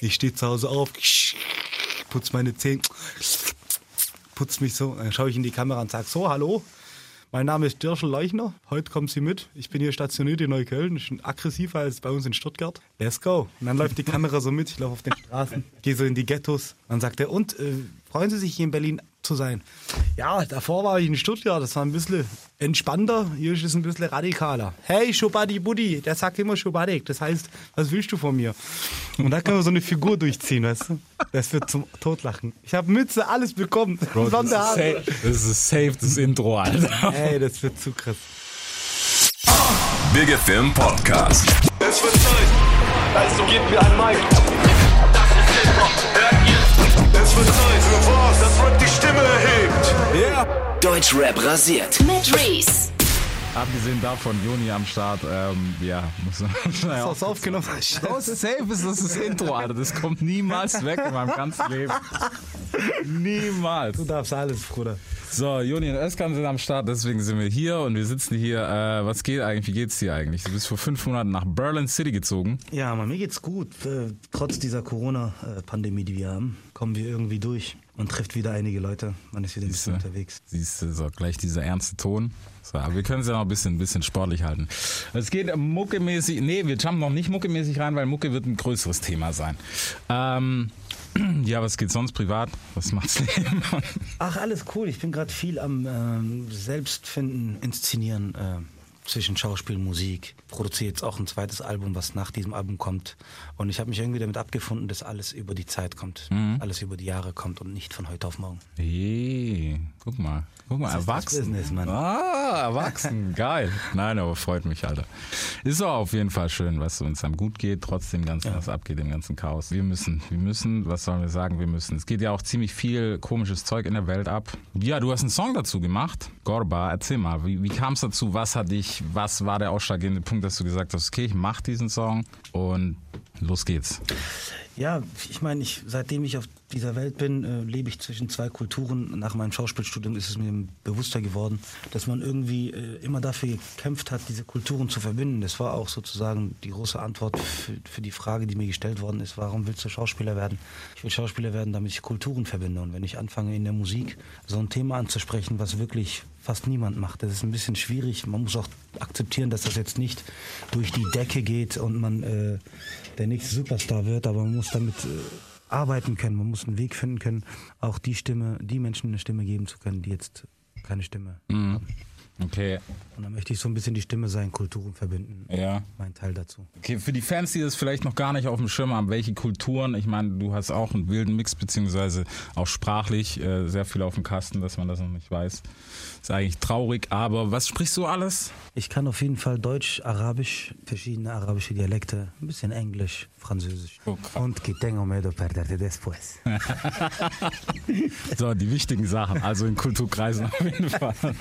Ich stehe zu Hause auf, putz meine Zähne, putz mich so, dann schaue ich in die Kamera und sage so, hallo, mein Name ist Dirschel Leuchner. Heute kommen Sie mit. Ich bin hier stationiert in Neukölln. Ich bin aggressiver als bei uns in Stuttgart. Let's go. Und dann läuft die Kamera so mit. Ich laufe auf den Straßen, gehe so in die Ghettos. Dann sagt er, und äh, freuen Sie sich hier in Berlin zu sein? Ja, davor war ich in Stuttgart. Das war ein bisschen entspannter. Hier ist es ein bisschen radikaler. Hey, Schubadi Buddy. Der sagt immer Schubadik. Das heißt, was willst du von mir? Und da können wir so eine Figur durchziehen, weißt du? Das wird zum Totlachen. Ich habe Mütze, alles bekommen. Bro, das, ist safe, das ist safe das Intro, Alter. Ey, das wird zu krass. Big Film Podcast. Es wird Zeit. Also gebt mir ein Mic. Es wird Zeit für was, das Rap die Stimme erhebt. Yeah. Deutschrap rasiert. Mit Reese. Abgesehen davon, Joni am Start, ähm, ja, muss man. Du das aufgenommen? Oh, safe ist das das Intro, Alter. Das kommt niemals weg in meinem ganzen Leben. Niemals. Du darfst alles, Bruder. So, Joni und Özkan sind am Start, deswegen sind wir hier und wir sitzen hier. Äh, was geht eigentlich? Wie geht's dir eigentlich? Du bist vor fünf Monaten nach Berlin City gezogen. Ja, aber mir geht's gut. Äh, trotz dieser Corona-Pandemie, die wir haben, kommen wir irgendwie durch. Man trifft wieder einige Leute, man ist wieder ein bisschen unterwegs. siehst du, so gleich dieser ernste Ton. So, aber wir können es ja noch ein bisschen, ein bisschen sportlich halten. Es geht muckemäßig, nee, wir jumpen noch nicht muckemäßig rein, weil Mucke wird ein größeres Thema sein. Ähm, ja, was geht sonst privat? Was macht's Leben? Ach, alles cool. Ich bin gerade viel am ähm, Selbstfinden, Inszenieren äh, zwischen Schauspiel und Musik. Produziere jetzt auch ein zweites Album, was nach diesem Album kommt. Und ich habe mich irgendwie damit abgefunden, dass alles über die Zeit kommt, alles über die Jahre kommt und nicht von heute auf morgen. Hey, guck mal. Guck mal, Das erwachsen. Business, Mann. Ah, erwachsen. Geil. Nein, aber freut mich, Alter. Ist auch auf jeden Fall schön, was es einem gut geht, trotzdem ganz was abgeht im ganzen Chaos. Wir müssen, wir müssen, was sollen wir sagen, wir müssen. Es geht ja auch ziemlich viel komisches Zeug in der Welt ab. Ja, du hast einen Song dazu gemacht. Gorba, erzähl mal, wie, wie kam es dazu? Was hat dich, was war der ausschlaggebende Punkt, dass du gesagt hast, okay, ich mach diesen Song und los geht's. Ja, ich meine, ich, seitdem ich auf dieser Welt bin, äh, lebe ich zwischen zwei Kulturen. Nach meinem Schauspielstudium ist es mir bewusster geworden, dass man irgendwie äh, immer dafür gekämpft hat, diese Kulturen zu verbinden. Das war auch sozusagen die große Antwort für, für die Frage, die mir gestellt worden ist, warum willst du Schauspieler werden? Ich will Schauspieler werden, damit ich Kulturen verbinde. Und wenn ich anfange in der Musik so ein Thema anzusprechen, was wirklich fast niemand macht. Das ist ein bisschen schwierig. Man muss auch akzeptieren, dass das jetzt nicht durch die Decke geht und man äh, der nächste Superstar wird, aber man muss damit äh, arbeiten können. Man muss einen Weg finden können, auch die Stimme, die Menschen eine Stimme geben zu können, die jetzt keine Stimme haben. Okay, Und dann möchte ich so ein bisschen die Stimme sein, Kulturen verbinden. ja. Mein Teil dazu. Okay, für die Fans, die das vielleicht noch gar nicht auf dem Schirm haben, welche Kulturen, ich meine, du hast auch einen wilden Mix, beziehungsweise auch sprachlich äh, sehr viel auf dem Kasten, dass man das noch nicht weiß. Ist eigentlich traurig, aber was sprichst du alles? Ich kann auf jeden Fall Deutsch, Arabisch, verschiedene arabische Dialekte, ein bisschen Englisch, Französisch. Oh, krass. Und que tengo miedo perderte después. So, die wichtigen Sachen, also in Kulturkreisen auf jeden Fall.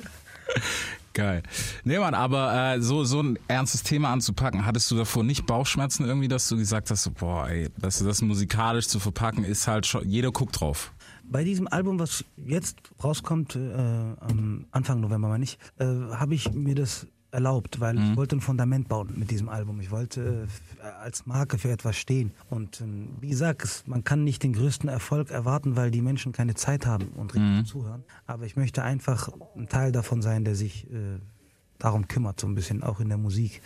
Geil. Nee, Mann, aber äh, so, so ein ernstes Thema anzupacken, hattest du davor nicht Bauchschmerzen irgendwie, dass du gesagt hast, so, boah, ey, dass du das musikalisch zu verpacken, ist halt schon, jeder guckt drauf. Bei diesem Album, was jetzt rauskommt, äh, am Anfang November meine ich, äh, habe ich mir das erlaubt, weil ich wollte ein Fundament bauen mit diesem Album. Ich wollte äh, als Marke für etwas stehen. Und ähm, wie gesagt, es, man kann nicht den größten Erfolg erwarten, weil die Menschen keine Zeit haben und richtig zuhören. Aber ich möchte einfach ein Teil davon sein, der sich äh, darum kümmert, so ein bisschen, auch in der Musik.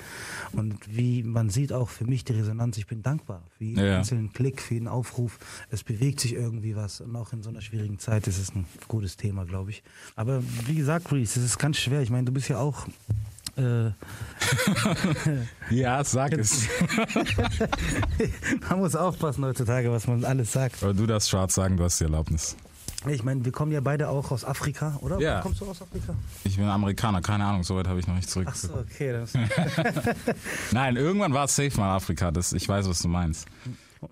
Und wie man sieht auch für mich die Resonanz, ich bin dankbar für jeden Ja. einzelnen Klick, für jeden Aufruf. Es bewegt sich irgendwie was und auch in so einer schwierigen Zeit ist es ein gutes Thema, glaube ich. Aber wie gesagt, Reese, es ist ganz schwer. Ich meine, du bist ja auch äh, Ja, sag es. man muss aufpassen heutzutage, was man alles sagt. Aber du darfst schwarz sagen, du hast die Erlaubnis. Ich meine, wir kommen ja beide auch aus Afrika, oder? Ja. Wo kommst du aus Afrika? Ich bin Amerikaner, keine Ahnung, soweit habe ich noch nicht zurück. Ach so, okay. Das, Nein, irgendwann war es safe mal Afrika, das, ich weiß, was du meinst.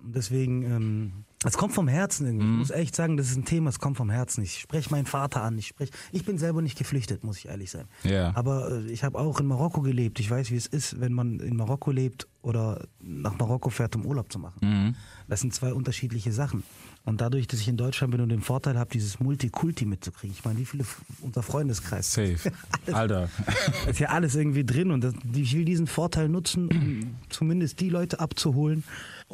deswegen ähm, Es kommt vom Herzen irgendwie. Mhm. Ich muss echt sagen, das ist ein Thema, es kommt vom Herzen. Ich spreche meinen Vater an. Ich, sprech, ich bin selber nicht geflüchtet, muss ich ehrlich sein. Ja. Aber äh, ich habe auch in Marokko gelebt. Ich weiß, wie es ist, wenn man in Marokko lebt oder nach Marokko fährt, um Urlaub zu machen. Mhm. Das sind zwei unterschiedliche Sachen. Und dadurch, dass ich in Deutschland bin und den Vorteil habe, dieses Multikulti mitzukriegen. Ich meine, wie viele unser Freundeskreis. Safe. Alter. Da ist ja alles irgendwie drin und das, ich will diesen Vorteil nutzen, um zumindest die Leute abzuholen,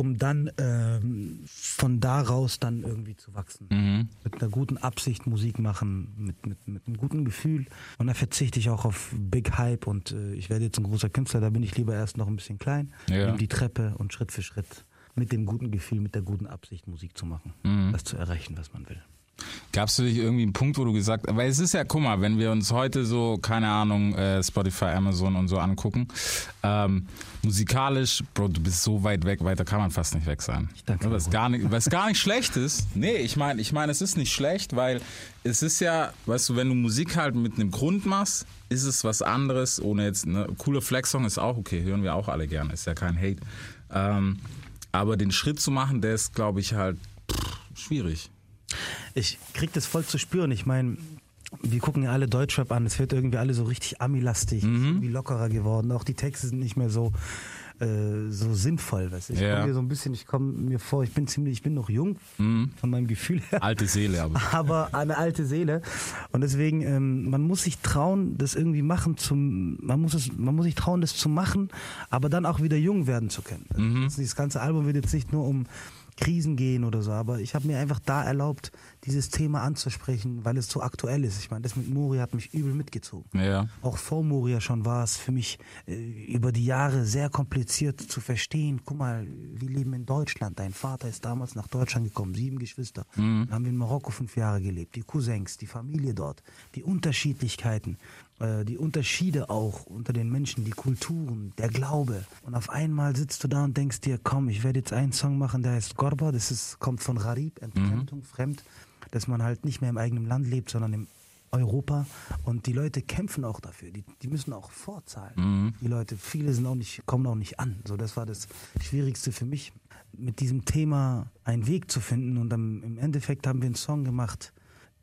um dann ähm, von daraus dann irgendwie zu wachsen. Mit einer guten Absicht Musik machen, mit, mit, mit einem guten Gefühl. Und da verzichte ich auch auf Big Hype und äh, ich werde jetzt ein großer Künstler, da bin ich lieber erst noch ein bisschen klein, Ja. nimm die Treppe und Schritt für Schritt mit dem guten Gefühl, mit der guten Absicht Musik zu machen, das zu erreichen, was man will. Gab's für dich irgendwie einen Punkt, wo du gesagt weil es ist ja, guck mal, wenn wir uns heute so, keine Ahnung, äh, Spotify, Amazon und so angucken, ähm, musikalisch, Bro, du bist so weit weg, weiter kann man fast nicht weg sein. Ich danke was gar nicht, was gar nicht schlecht ist. Nee, ich meine, ich meine, es ist nicht schlecht, weil es ist ja, weißt du, wenn du Musik halt mit einem Grund machst, ist es was anderes, ohne jetzt, ne, cooler Flex-Song ist auch okay, hören wir auch alle gerne, ist ja kein Hate. Ähm, aber den Schritt zu machen, der ist, glaube ich, halt pff, schwierig. Ich krieg das voll zu spüren. Ich meine, wir gucken ja alle Deutschrap an. Es wird irgendwie alle so richtig Ami-lastig, Mhm. irgendwie lockerer geworden. Auch die Texte sind nicht mehr so äh, so sinnvoll. Weißt du? Ich Ja. komme mir so ein bisschen, ich komme mir vor, ich bin ziemlich, ich bin noch jung Mhm. von meinem Gefühl her. Alte Seele, aber. aber eine alte Seele und deswegen ähm, man muss sich trauen das irgendwie machen zum man muss es man muss sich trauen das zu machen aber dann auch wieder jung werden zu können Mhm. das, dieses ganze Album wird jetzt nicht nur um Krisen gehen oder so aber ich habe mir einfach da erlaubt dieses Thema anzusprechen weil es so aktuell ist ich meine das mit Moria hat mich übel mitgezogen Ja. auch vor Moria schon war es für mich äh, über die Jahre sehr kompliziert zu verstehen. Guck mal, wir leben in Deutschland. Dein Vater ist damals nach Deutschland gekommen, sieben Geschwister. Dann haben wir in Marokko fünf Jahre gelebt. Die Cousins, die Familie dort, die Unterschiedlichkeiten, die Unterschiede auch unter den Menschen, die Kulturen, der Glaube. Und auf einmal sitzt du da und denkst dir, komm, ich werde jetzt einen Song machen, der heißt Gorba. Das ist, kommt von Gharib, Entfremdung, fremd. Dass man halt nicht mehr im eigenen Land lebt, sondern im Europa und die Leute kämpfen auch dafür. Die, die müssen auch vorzahlen. Die Leute, viele sind auch nicht, kommen auch nicht an. So, das war das Schwierigste für mich, mit diesem Thema einen Weg zu finden. Und dann, im Endeffekt haben wir einen Song gemacht,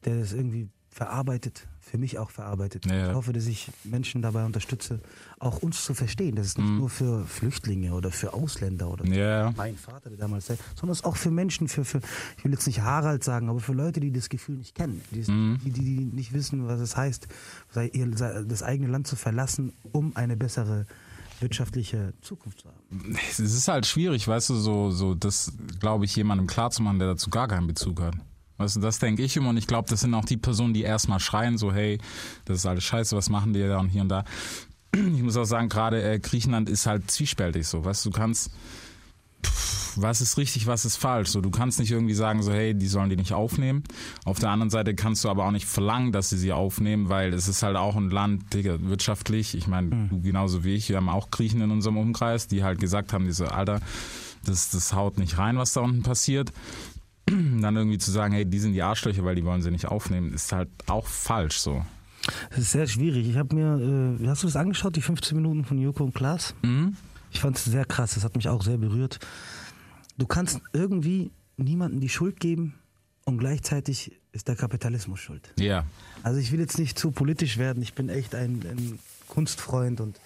der das irgendwie verarbeitet, für mich auch verarbeitet. Ja. Ich hoffe, dass ich Menschen dabei unterstütze, auch uns zu verstehen. Das ist nicht nur für Flüchtlinge oder für Ausländer oder Ja. mein Vater, der damals sondern es ist auch für Menschen, für, für, ich will jetzt nicht Harald sagen, aber für Leute, die das Gefühl nicht kennen, die, es- die, die, nicht wissen, was es heißt, das eigene Land zu verlassen, um eine bessere wirtschaftliche Zukunft zu haben. Es ist halt schwierig, weißt du, so, so das, glaube ich, jemandem klarzumachen, der dazu gar keinen Bezug hat. Du, das denke ich immer und ich glaube, das sind auch die Personen, die erstmal schreien, so, hey, das ist alles scheiße, was machen die da und hier und da. Ich muss auch sagen, gerade äh, Griechenland ist halt zwiespältig so, weißt du, kannst, pff, was ist richtig, was ist falsch, so, du kannst nicht irgendwie sagen, so, hey, die sollen die nicht aufnehmen. Auf der anderen Seite kannst du aber auch nicht verlangen, dass sie sie aufnehmen, weil es ist halt auch ein Land, Digga, wirtschaftlich, ich meine, du genauso wie ich, wir haben auch Griechen in unserem Umkreis, die halt gesagt haben, diese, Alter, das, das haut nicht rein, was da unten passiert. Dann irgendwie zu sagen, hey, die sind die Arschlöcher, weil die wollen sie nicht aufnehmen, ist halt auch falsch so. Das ist sehr schwierig. Ich habe mir, äh, hast du das angeschaut, die 15 Minuten von Joko und Klaas? Ich fand es sehr krass, das hat mich auch sehr berührt. Du kannst irgendwie niemandem die Schuld geben und gleichzeitig ist der Kapitalismus schuld. Ja. Also ich will jetzt nicht zu politisch werden, ich bin echt ein, ein Kunstfreund und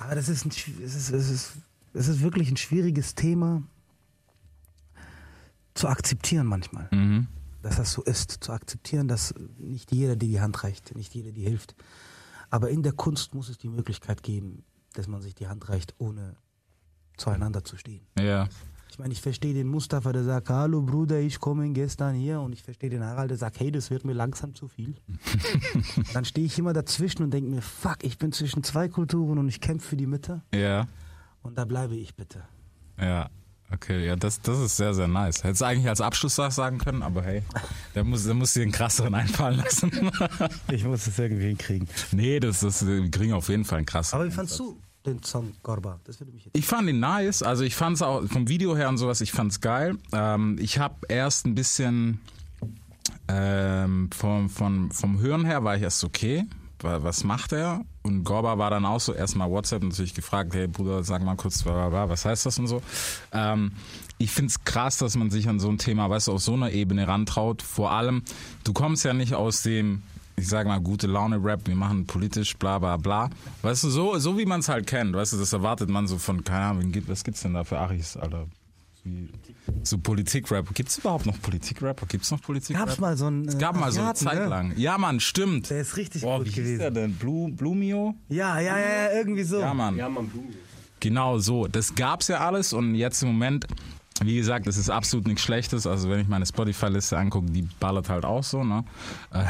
aber das ist, ein, es ist, es, ist, es ist wirklich ein schwieriges Thema zu akzeptieren manchmal, Mhm. dass das so ist, zu akzeptieren, dass nicht jeder dir die Hand reicht, nicht jeder dir hilft. Aber in der Kunst muss es die Möglichkeit geben, dass man sich die Hand reicht, ohne zueinander zu stehen. Ja. Ich meine, ich verstehe den Mustafa, der sagt, hallo Bruder, ich komme gestern hier und ich verstehe den Harald, der sagt, hey, das wird mir langsam zu viel. Dann stehe ich immer dazwischen und denke mir, fuck, ich bin zwischen zwei Kulturen und ich kämpfe für die Mitte Ja. und da bleibe ich bitte. Ja. Okay, ja, das, das ist sehr, sehr nice. Hättest du eigentlich als Abschluss sagen können, aber hey, der muss, der muss dir einen krasseren einfallen lassen. Ich muss es irgendwie hinkriegen. nee, das, das, wir kriegen auf jeden Fall einen krasseren. Aber wie fandst du den Song Gorba? Das würde mich jetzt. Ich fand ihn nice, also ich fand es auch vom Video her und sowas, ich fand's geil. Ähm, ich habe erst ein bisschen ähm, vom, vom, vom Hören her war ich erst okay, wa- was macht er? Und Gorba war dann auch so erstmal WhatsApp natürlich gefragt, hey Bruder, sag mal kurz, bla, bla, bla, was heißt das und so. Ähm, ich find's krass, dass man sich an so ein Thema, weißt du, auf so einer Ebene rantraut. Vor allem, du kommst ja nicht aus dem, ich sag mal, gute Laune-Rap, wir machen politisch, bla bla bla. Weißt du, so, so wie man es halt kennt, weißt du, das erwartet man so von, keine Ahnung, was gibt's denn da für Achis, Alter? Wie, so Politik-Rap. Gibt's überhaupt noch Politik-Rapper? Gibt's noch Politik-Rap? Gab's mal so einen. Es gab mal so eine Zeit ne? lang. Ja, Mann, stimmt. Der ist richtig Boah, gut wie hieß gewesen. der denn? Blue, Blumio? Ja, ja, ja, irgendwie so. Ja, Mann. Ja, man Blumen. Genau so. Das gab's ja alles und jetzt im Moment, wie gesagt, das ist absolut nichts Schlechtes. Also wenn ich meine Spotify-Liste angucke, die ballert halt auch so, ne? Äh,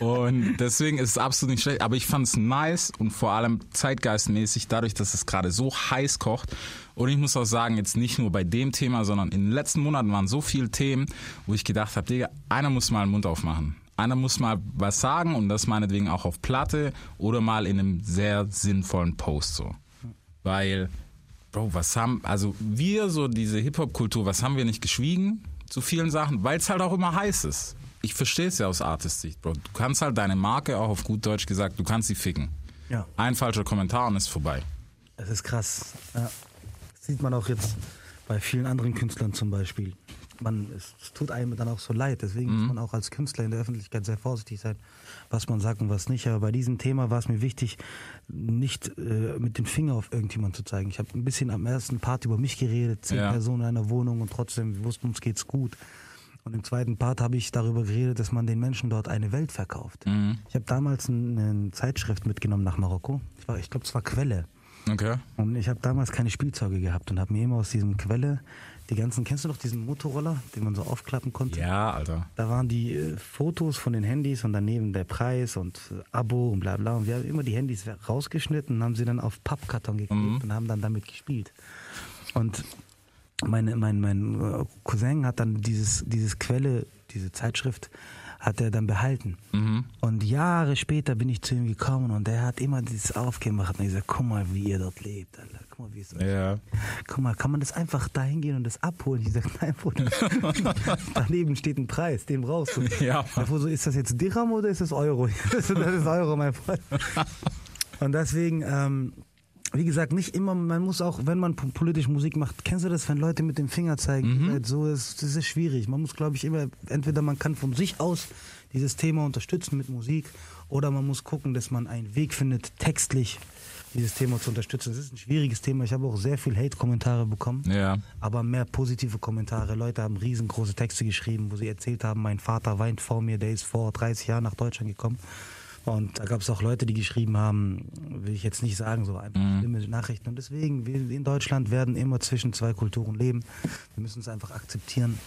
und deswegen ist es absolut nicht schlecht. Aber ich fand's nice und vor allem zeitgeistmäßig, dadurch, dass es gerade so heiß kocht. Und ich muss auch sagen, jetzt nicht nur bei dem Thema, sondern in den letzten Monaten waren so viele Themen, wo ich gedacht habe, Digga, einer muss mal den Mund aufmachen. Einer muss mal was sagen und das meinetwegen auch auf Platte oder mal in einem sehr sinnvollen Post so. Weil, Bro, was haben, also wir, so diese Hip-Hop-Kultur, was haben wir nicht geschwiegen zu vielen Sachen, weil es halt auch immer heiß ist. Ich verstehe es ja aus Artist-Sicht, Bro. Du kannst halt deine Marke, auch auf gut Deutsch gesagt, du kannst sie ficken. Ja. Ein falscher Kommentar und ist vorbei. Das ist krass. Ja. Das sieht man auch jetzt bei vielen anderen Künstlern zum Beispiel. Man, es, es tut einem dann auch so leid. Deswegen muss man auch als Künstler in der Öffentlichkeit sehr vorsichtig sein, was man sagt und was nicht. Aber bei diesem Thema war es mir wichtig, nicht äh, mit dem Finger auf irgendjemanden zu zeigen. Ich habe ein bisschen am ersten Part über mich geredet, zehn Ja. Personen in einer Wohnung und trotzdem wussten uns geht's gut. Und im zweiten Part habe ich darüber geredet, dass man den Menschen dort eine Welt verkauft. Ich habe damals ein- eine Zeitschrift mitgenommen nach Marokko. Ich, war- ich glaube, es war Quelle. Okay. Und ich habe damals keine Spielzeuge gehabt und habe mir immer aus diesem Quelle die ganzen, kennst du noch diesen Motorroller, den man so aufklappen konnte? Ja, Alter. Da waren die äh, Fotos von den Handys und daneben der Preis und äh, Abo und bla bla. Und wir haben immer die Handys rausgeschnitten und haben sie dann auf Pappkarton geklebt und haben dann damit gespielt. Und meine, mein, mein äh, Cousin hat dann dieses, dieses Quelle, diese Zeitschrift, hat er dann behalten. Und Jahre später bin ich zu ihm gekommen und er hat immer dieses aufgemacht und gesagt, guck mal, wie ihr dort lebt, Alter. Guck mal, wie es Ja. Guck mal, kann man das einfach da hingehen und das abholen? Ich sag, nein, Bruder. Daneben steht ein Preis, den brauchst du. Ja. Fuhr so, ist das jetzt Dirham oder ist das Euro? das ist Euro, mein Freund. Und deswegen, ähm, wie gesagt, nicht immer, man muss auch, wenn man po- politisch Musik macht, kennst du das, wenn Leute mit dem Finger zeigen? Halt So ist, das ist schwierig. Man muss, glaube ich, immer, entweder man kann von sich aus dieses Thema unterstützen mit Musik oder man muss gucken, dass man einen Weg findet, textlich dieses Thema zu unterstützen. Das ist ein schwieriges Thema. Ich habe auch sehr viel Hate-Kommentare bekommen Ja. aber mehr positive Kommentare. Leute haben riesengroße Texte geschrieben, wo sie erzählt haben, mein Vater weint vor mir, der ist vor 30 Jahren nach Deutschland gekommen. Und da gab es auch Leute, die geschrieben haben, will ich jetzt nicht sagen, so einfach schlimme Nachrichten. Und deswegen, wir in Deutschland werden immer zwischen zwei Kulturen leben. Wir müssen es einfach akzeptieren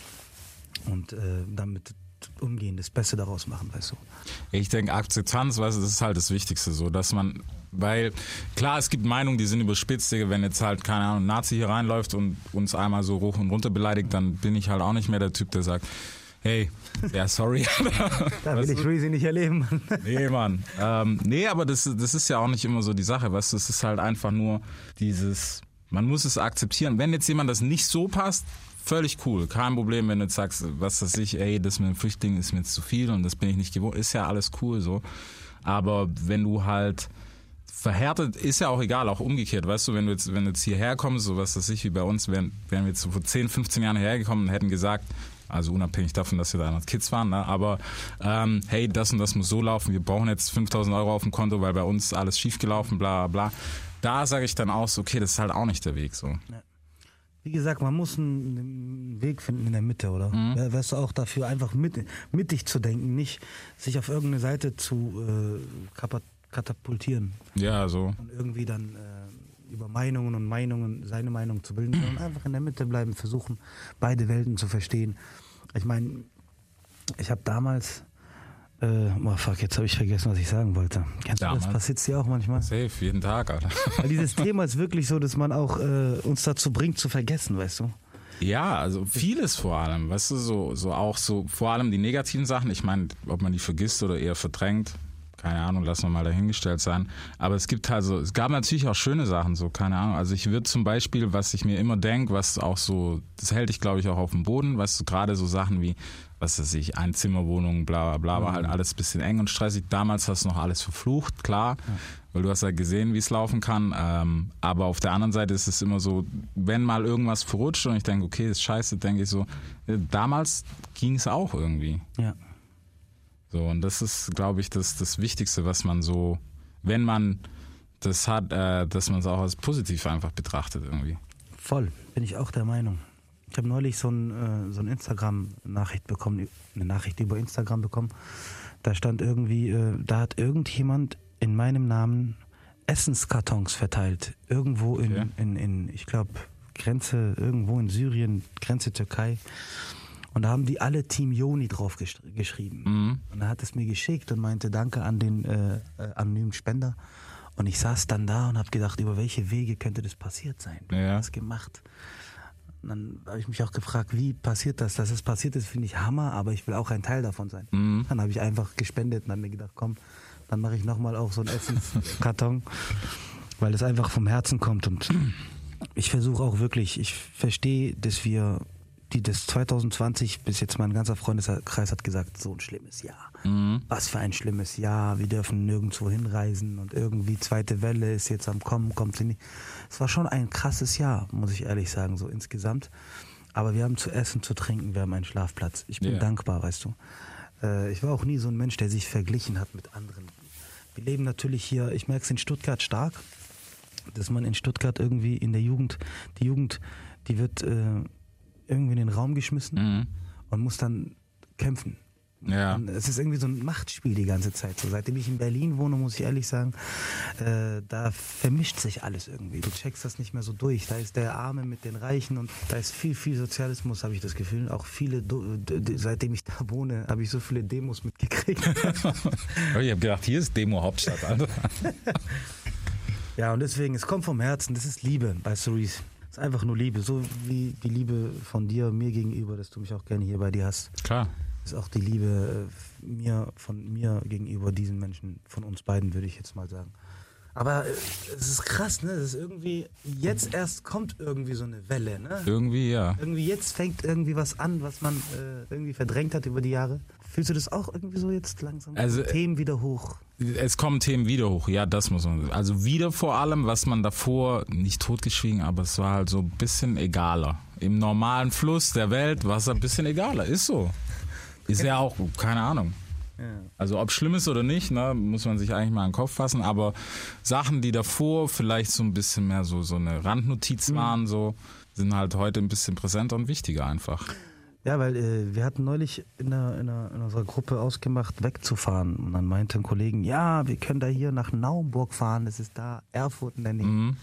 und äh, damit umgehen, das Beste daraus machen, weißt du. Ich denke, Akzeptanz, weißt du, das ist halt das Wichtigste so, dass man, weil klar, es gibt Meinungen, die sind überspitzt, wenn jetzt halt, keine Ahnung, ein Nazi hier reinläuft und uns einmal so hoch und runter beleidigt, dann bin ich halt auch nicht mehr der Typ, der sagt, hey, ja, sorry. Da will ich? Reezy nicht erleben. Mann. Nee, Mann. Ähm, nee, aber das, das ist ja auch nicht immer so die Sache, weißt du, es ist halt einfach nur dieses, man muss es akzeptieren. Wenn jetzt jemand das nicht so passt, völlig cool. Kein Problem, wenn du jetzt sagst, was weiß ich, ey, das mit dem Flüchtling ist mir jetzt zu viel und das bin ich nicht gewohnt, ist ja alles cool so. Aber wenn du halt verhärtet, ist ja auch egal, auch umgekehrt, weißt du, wenn du jetzt, wenn du jetzt hierher kommst, so was weiß ich, wie bei uns, wären, wären wir jetzt so vor 10, 15 Jahren hergekommen und hätten gesagt, also unabhängig davon, dass wir da noch Kids waren, ne? aber ähm, hey, das und das muss so laufen, wir brauchen jetzt 5000 Euro auf dem Konto, weil bei uns alles schiefgelaufen, bla bla bla. Da sage ich dann auch so, okay, das ist halt auch nicht der Weg so. Wie gesagt, man muss einen Weg finden in der Mitte, oder? Mhm. Wär- Wärst du auch dafür, einfach mit, mittig zu denken, nicht sich auf irgendeine Seite zu äh, katapultieren Ja, so. und irgendwie dann äh, über Meinungen und Meinungen seine Meinung zu bilden, sondern einfach in der Mitte bleiben, versuchen, beide Welten zu verstehen. Ich meine, ich habe damals, äh, oh fuck, jetzt habe ich vergessen, was ich sagen wollte. Kennst du Damals? das? Passiert dir auch manchmal? Safe, jeden Tag, Alter. Weil dieses Thema ist wirklich so, dass man auch äh, uns dazu bringt zu vergessen, weißt du? Ja, also vieles vor allem, weißt du, so, so auch so, vor allem die negativen Sachen, ich meine, ob man die vergisst oder eher verdrängt, keine Ahnung, lassen wir mal dahingestellt sein. Aber es gibt halt so, es gab natürlich auch schöne Sachen, so, keine Ahnung. Also ich würde zum Beispiel, was ich mir immer denke, was auch so, das hält ich glaube ich auch auf dem Boden, was gerade so Sachen wie, was weiß ich, Einzimmerwohnung, bla bla bla, war halt alles ein bisschen eng und stressig. Damals hast du noch alles verflucht, klar, weil du hast ja gesehen, wie es laufen kann. Ähm, aber auf der anderen Seite ist es immer so, wenn mal irgendwas verrutscht und ich denke, okay, ist scheiße, denke ich so, äh, damals ging es auch irgendwie. Ja. So, und das ist, glaube ich, das, das Wichtigste, was man so, wenn man das hat, äh, dass man es auch als positiv einfach betrachtet irgendwie. Voll, bin ich auch der Meinung. Ich habe neulich so ein, äh, so ein Instagram-Nachricht bekommen, eine Nachricht über Instagram bekommen. Da stand irgendwie, äh, da hat irgendjemand in meinem Namen Essenskartons verteilt. Irgendwo in, Okay. in, in ich glaube, Grenze, irgendwo in Syrien, Grenze Türkei. Und da haben die alle Team Joni drauf gesch geschrieben. Mhm. Und er hat es mir geschickt und meinte Danke an den äh, äh, anonymen Spender. Und ich saß dann da und habe gedacht, über welche Wege könnte das passiert sein? Wer Ja. das gemacht? Und dann habe ich mich auch gefragt, wie passiert das? Dass es passiert ist, finde ich Hammer, aber ich will auch ein Teil davon sein. Mhm. Dann habe ich einfach gespendet und habe mir gedacht, komm, dann mache ich nochmal auch so einen Essenskarton, weil es einfach vom Herzen kommt. Und ich versuche auch wirklich, ich verstehe, dass wir, die das 2020, bis jetzt mein ganzer Freundeskreis hat gesagt, so ein schlimmes Jahr. Mhm. Was für ein schlimmes Jahr, wir dürfen nirgendwo hinreisen und irgendwie zweite Welle ist jetzt am Kommen, kommt sie nicht. Es war schon ein krasses Jahr, muss ich ehrlich sagen, so insgesamt. Aber wir haben zu essen, zu trinken, wir haben einen Schlafplatz. Ich bin Ja. dankbar, weißt du. Äh, ich war auch nie so ein Mensch, der sich verglichen hat mit anderen. Wir leben natürlich hier, ich merke es in Stuttgart stark, dass man in Stuttgart irgendwie in der Jugend, die Jugend, die wird äh, irgendwie in den Raum geschmissen Mhm. und muss dann kämpfen. Ja. Und Es ist irgendwie so ein Machtspiel die ganze Zeit. So, seitdem ich in Berlin wohne, muss ich ehrlich sagen, äh, da vermischt sich alles irgendwie. Du checkst das nicht mehr so durch. Da ist der Arme mit den Reichen und da ist viel, viel Sozialismus, habe ich das Gefühl. Auch viele, seitdem ich da wohne, habe ich so viele Demos mitgekriegt. Aber ich habe gedacht, hier ist Demo Hauptstadt, Alter. ja, und deswegen, es kommt vom Herzen. Das ist Liebe bei Cerise. Ist einfach nur Liebe. So wie die Liebe von dir mir gegenüber, dass du mich auch gerne hier bei dir hast. Klar. ist auch die Liebe äh, mir von mir gegenüber diesen Menschen, von uns beiden, würde ich jetzt mal sagen. Aber äh, es ist krass, ne? Es ist irgendwie, jetzt erst kommt irgendwie so eine Welle, ne? Irgendwie, ja. Irgendwie jetzt fängt irgendwie was an, was man äh, irgendwie verdrängt hat über die Jahre. Fühlst du das auch irgendwie so jetzt langsam? Also, äh, Themen wieder hoch. Es kommen Themen wieder hoch, ja, das muss man. Also wieder vor allem, was man davor nicht totgeschwiegen, aber es war halt so ein bisschen egaler. Im normalen Fluss der Welt war es ein bisschen egaler, ist so. Ist ja auch, keine Ahnung. Also ob schlimm ist oder nicht, ne, muss man sich eigentlich mal in den Kopf fassen. Aber Sachen, die davor vielleicht so ein bisschen mehr so, so eine Randnotiz waren, so, sind halt heute ein bisschen präsenter und wichtiger einfach. Ja, weil äh, wir hatten neulich in, der, in, der, in unserer Gruppe ausgemacht, wegzufahren. Und dann meinte ein Kollegen, ja, wir können da hier nach Naumburg fahren, das ist da Erfurt in der Nähe. Mhm.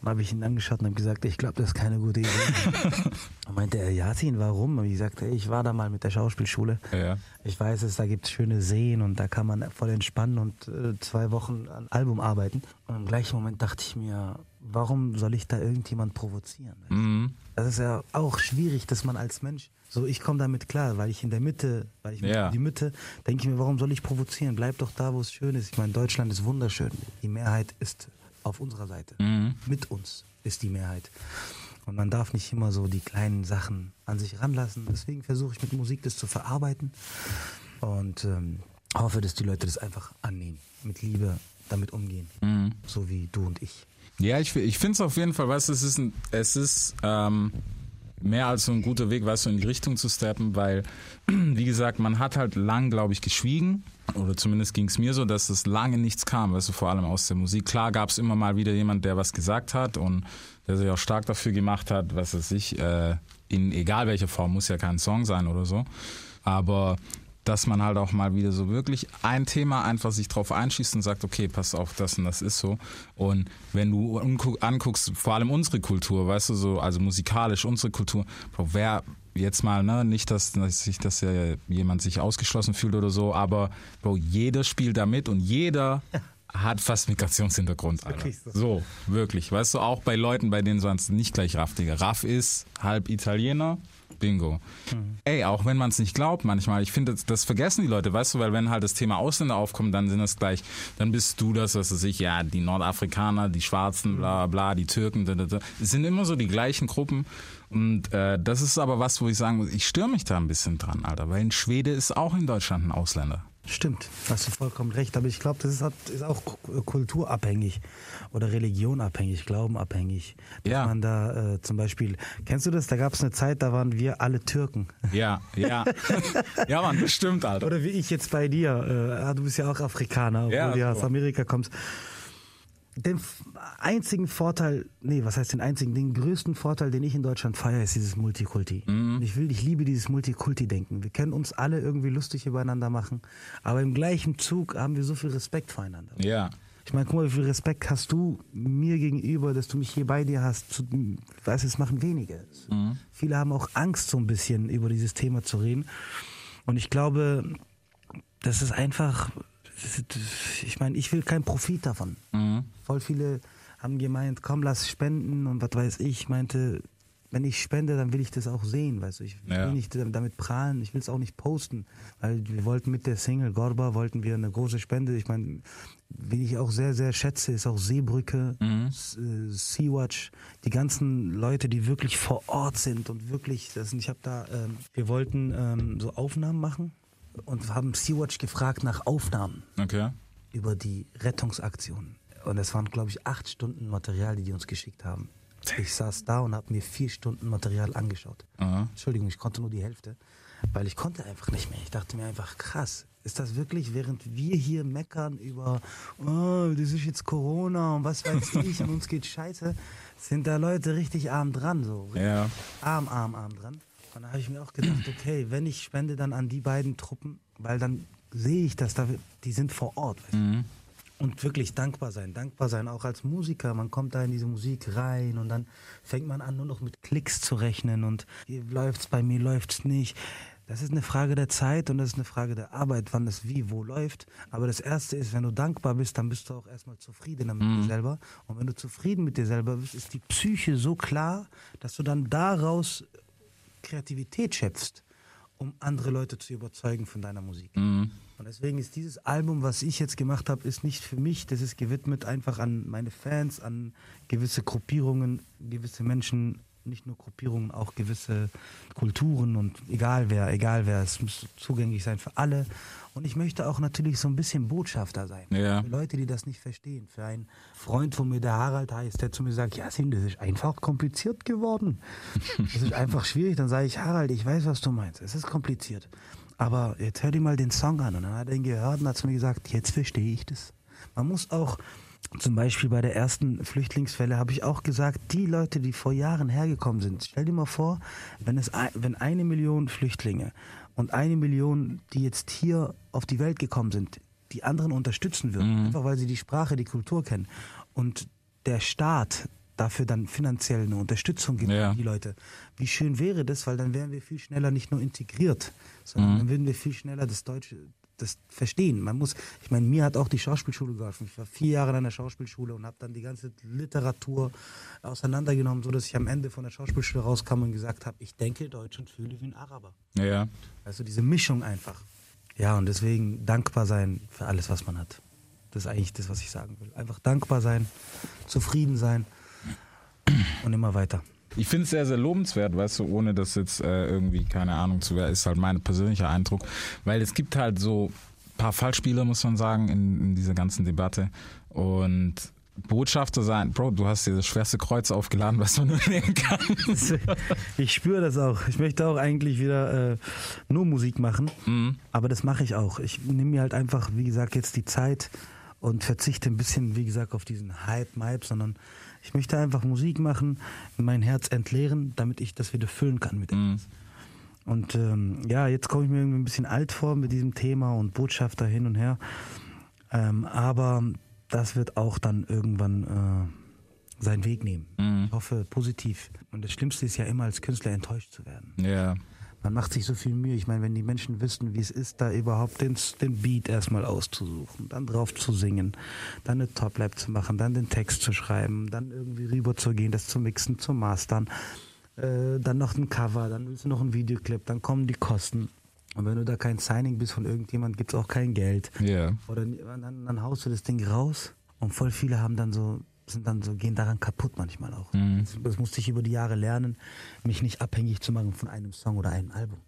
Dann habe ich ihn angeschaut und habe gesagt, ich glaube, das ist keine gute Idee. Dann meinte er, Yasin, warum? Und ich sagte, ich war da mal mit der Schauspielschule. Ja. Ich weiß es, da gibt es schöne Seen und da kann man voll entspannen und äh, zwei Wochen an Album arbeiten. Und im gleichen Moment dachte ich mir, warum soll ich da irgendjemand provozieren? Mhm. Das ist ja auch schwierig, dass man als Mensch, so ich komme damit klar, weil ich in der Mitte, weil ich Ja. in die Mitte, denke ich mir, warum soll ich provozieren? Bleib doch da, wo es schön ist. Ich meine, Deutschland ist wunderschön. Die Mehrheit ist auf unserer Seite. Mhm. Mit uns ist die Mehrheit. Und man darf nicht immer so die kleinen Sachen an sich ranlassen. Deswegen versuche ich mit Musik das zu verarbeiten und ähm, hoffe, dass die Leute das einfach annehmen, mit Liebe damit umgehen, Mhm. so wie du und ich. Ja, ich, ich finde es auf jeden Fall, du, es ist, ein, es ist ähm, mehr als so ein guter Weg, weißt du, in die Richtung zu steppen, weil, wie gesagt, man hat halt lang, glaube ich, geschwiegen. Oder zumindest ging es mir so, dass es lange nichts kam, weißt du, vor allem aus der Musik. Klar gab es immer mal wieder jemand, der was gesagt hat und der sich auch stark dafür gemacht hat, was es sich, äh, in egal welcher Form, muss ja kein Song sein oder so. Aber dass man halt auch mal wieder so wirklich ein Thema einfach sich drauf einschießt und sagt, okay, pass auf, das und das ist so. Und wenn du anguckst, vor allem unsere Kultur, weißt du, so, also musikalisch unsere Kultur, Bro, wer jetzt mal, ne, nicht, dass, dass sich das ja jemand sich ausgeschlossen fühlt oder so, aber Bro, jeder spielt da mit und jeder hat fast Migrationshintergrund. Alter. Wirklich so. so, wirklich. Weißt du, auch bei Leuten, bei denen sonst nicht gleich Raff, Digga. Raff ist halb Italiener, Bingo. Ey, auch wenn man es nicht glaubt manchmal, ich finde, das, das vergessen die Leute, weißt du, weil wenn halt das Thema Ausländer aufkommt, dann sind das gleich, dann bist du das, was weiß ich, ja, die Nordafrikaner, die Schwarzen, bla bla, die Türken, da, da, da. Es sind immer so die gleichen Gruppen. Und äh, das ist aber was, wo ich sagen muss, ich störe mich da ein bisschen dran, Alter, weil ein Schwede ist auch in Deutschland ein Ausländer. Stimmt, hast du vollkommen recht. Aber ich glaube, das ist, ist auch ku- kulturabhängig oder religionabhängig, glaubenabhängig. Dass Ja. man da äh, zum Beispiel, kennst du das? Da gab es eine Zeit, da waren wir alle Türken. Ja, ja. ja, Mann, bestimmt, Alter. Oder wie ich jetzt bei dir. Äh, ah, du bist ja auch Afrikaner, obwohl Ja, du aus. Amerika kommst. Den einzigen Vorteil, nee, was heißt den einzigen, den größten Vorteil, den ich in Deutschland feiere, ist dieses Multikulti. Und Ich will, ich liebe dieses Multikulti-Denken. Wir können uns alle irgendwie lustig übereinander machen, aber im gleichen Zug haben wir so viel Respekt voreinander. Ja. Ich meine, guck mal, wie viel Respekt hast du mir gegenüber, dass du mich hier bei dir hast. Zu, weißt du, es machen wenige. Viele haben auch Angst, so ein bisschen über dieses Thema zu reden. Und ich glaube, das ist einfach, ich meine, ich will keinen Profit davon. Voll viele haben gemeint, komm, lass spenden und was weiß ich. Ich meinte, wenn ich spende, dann will ich das auch sehen, weißt du. Ich will Ja. nicht damit prahlen, ich will es auch nicht posten, weil wir wollten mit der Single Gorba, wollten wir eine große Spende. Ich meine, wen ich auch sehr, sehr schätze, ist auch Seebrücke, S- äh, Sea-Watch, die ganzen Leute, die wirklich vor Ort sind und wirklich, das sind, ich habe da, ähm, wir wollten ähm, so Aufnahmen machen und haben Sea-Watch gefragt nach Aufnahmen Okay. über die Rettungsaktion. Und es waren, glaube ich, acht Stunden Material, die die uns geschickt haben. Ich saß da und habe mir vier Stunden Material angeschaut. Aha. Entschuldigung, ich konnte nur die Hälfte, weil ich konnte einfach nicht mehr. Ich dachte mir einfach, krass, ist das wirklich, während wir hier meckern über, oh, das ist jetzt Corona und was weiß ich und uns geht scheiße, sind da Leute richtig arm dran, so. Ja. Arm, arm, arm dran. Und da habe ich mir auch gedacht, okay, wenn ich spende, dann an die beiden Truppen, weil dann sehe ich, dass da, die sind vor Ort. Du? Und wirklich dankbar sein, dankbar sein, auch als Musiker. Man kommt da in diese Musik rein und dann fängt man an, nur noch mit Klicks zu rechnen und hier läuft's bei mir, läuft's nicht. Das ist eine Frage der Zeit und das ist eine Frage der Arbeit, wann das wie, wo läuft. Aber das Erste ist, wenn du dankbar bist, dann bist du auch erstmal zufrieden mit dir selber. Und wenn du zufrieden mit dir selber bist, ist die Psyche so klar, dass du dann daraus Kreativität schöpfst, um andere Leute zu überzeugen von deiner Musik. Und deswegen ist dieses Album, was ich jetzt gemacht habe, ist nicht für mich, das ist gewidmet einfach an meine Fans, an gewisse Gruppierungen, gewisse Menschen, nicht nur Gruppierungen, auch gewisse Kulturen und egal wer, egal wer, es muss zugänglich sein für alle. Und ich möchte auch natürlich so ein bisschen Botschafter sein. Ja. Für Leute, die das nicht verstehen. Für einen Freund von mir, der Harald heißt, der zu mir sagt, ja, Sim, das ist einfach kompliziert geworden. Das ist einfach schwierig. Dann sage ich, Harald, ich weiß, was du meinst. Es ist kompliziert. Aber jetzt hör dir mal den Song an. Und dann hat er ihn gehört und hat zu mir gesagt, jetzt verstehe ich das. Man muss auch, zum Beispiel bei der ersten Flüchtlingsfälle habe ich auch gesagt, die Leute, die vor Jahren hergekommen sind, stell dir mal vor, wenn, es, wenn eine Million Flüchtlinge und eine Million, die jetzt hier auf die Welt gekommen sind, die anderen unterstützen würden, einfach weil sie die Sprache, die Kultur kennen und der Staat dafür dann finanziell eine Unterstützung gibt Ja. für die Leute. Wie schön wäre das, weil dann wären wir viel schneller nicht nur integriert, sondern dann würden wir viel schneller das Deutsche das verstehen. Man muss, ich meine, mir hat auch die Schauspielschule geholfen. Ich war vier Jahre in der Schauspielschule und habe dann die ganze Literatur auseinandergenommen, so dass ich am Ende von der Schauspielschule rauskam und gesagt habe, ich denke Deutsch und fühle wie ein Araber. Ja. Also diese Mischung einfach. Ja, und deswegen dankbar sein für alles, was man hat. Das ist eigentlich das, was ich sagen will. Einfach dankbar sein, zufrieden sein und immer weiter. Ich finde es sehr, sehr lobenswert, weißt du, ohne das jetzt äh, irgendwie, keine Ahnung zu werden, ist halt mein persönlicher Eindruck. Weil es gibt halt so ein paar Fallspieler, muss man sagen, in, in dieser ganzen Debatte. Und Botschafter sein, Bro, du hast dir das schwerste Kreuz aufgeladen, was man nur nehmen kann. Ich spüre das auch. Ich möchte auch eigentlich wieder äh, nur Musik machen, aber das mache ich auch. Ich nehme mir halt einfach, wie gesagt, jetzt die Zeit und verzichte ein bisschen, wie gesagt, auf diesen Hype, Hype, sondern ich möchte einfach Musik machen, mein Herz entleeren, damit ich das wieder füllen kann mit etwas. Und ähm, ja, jetzt komme ich mir irgendwie ein bisschen alt vor mit diesem Thema und Botschafter hin und her. Ähm, aber das wird auch dann irgendwann äh, seinen Weg nehmen. Ich hoffe positiv. Und das Schlimmste ist ja immer als Künstler enttäuscht zu werden. Ja. Man macht sich so viel Mühe. Ich meine, wenn die Menschen wüssten, wie es ist, da überhaupt den, den Beat erstmal auszusuchen, dann drauf zu singen, dann eine Top-Lab zu machen, dann den Text zu schreiben, dann irgendwie rüber zu gehen, das zu mixen, zu mastern, äh, dann noch ein Cover, dann willst du noch einen Videoclip, dann kommen die Kosten. Und wenn du da kein Signing bist von irgendjemand, gibt es auch kein Geld. Ja. Oder dann, dann haust du das Ding raus und voll viele haben dann so, sind dann so, gehen daran kaputt manchmal auch. Das, das musste ich über die Jahre lernen, mich nicht abhängig zu machen von einem Song oder einem Album.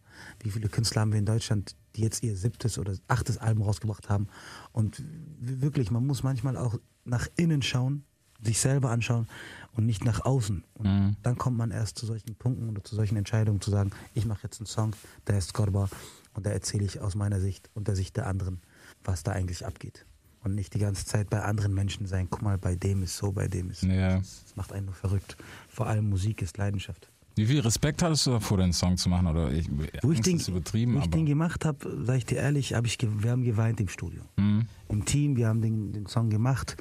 Wie viele Künstler haben wir in Deutschland, die jetzt ihr siebtes oder achtes Album rausgebracht haben? Und wirklich, man muss manchmal auch nach innen schauen, sich selber anschauen und nicht nach außen. Und dann kommt man erst zu solchen Punkten oder zu solchen Entscheidungen zu sagen, ich mache jetzt einen Song, der ist Korba und da erzähle ich aus meiner Sicht und der Sicht der anderen, was da eigentlich abgeht. Und nicht die ganze Zeit bei anderen Menschen sein, guck mal, bei dem ist so, bei dem ist so. Ja. Das macht einen nur verrückt. Vor allem Musik ist Leidenschaft. Wie viel Respekt hattest du davor, den Song zu machen? Oder ich, Wo ich den, übertrieben, wo ich den gemacht habe, sage ich dir ehrlich, hab ich wir haben geweint im Studio. Mhm. Im Team, wir haben den, den Song gemacht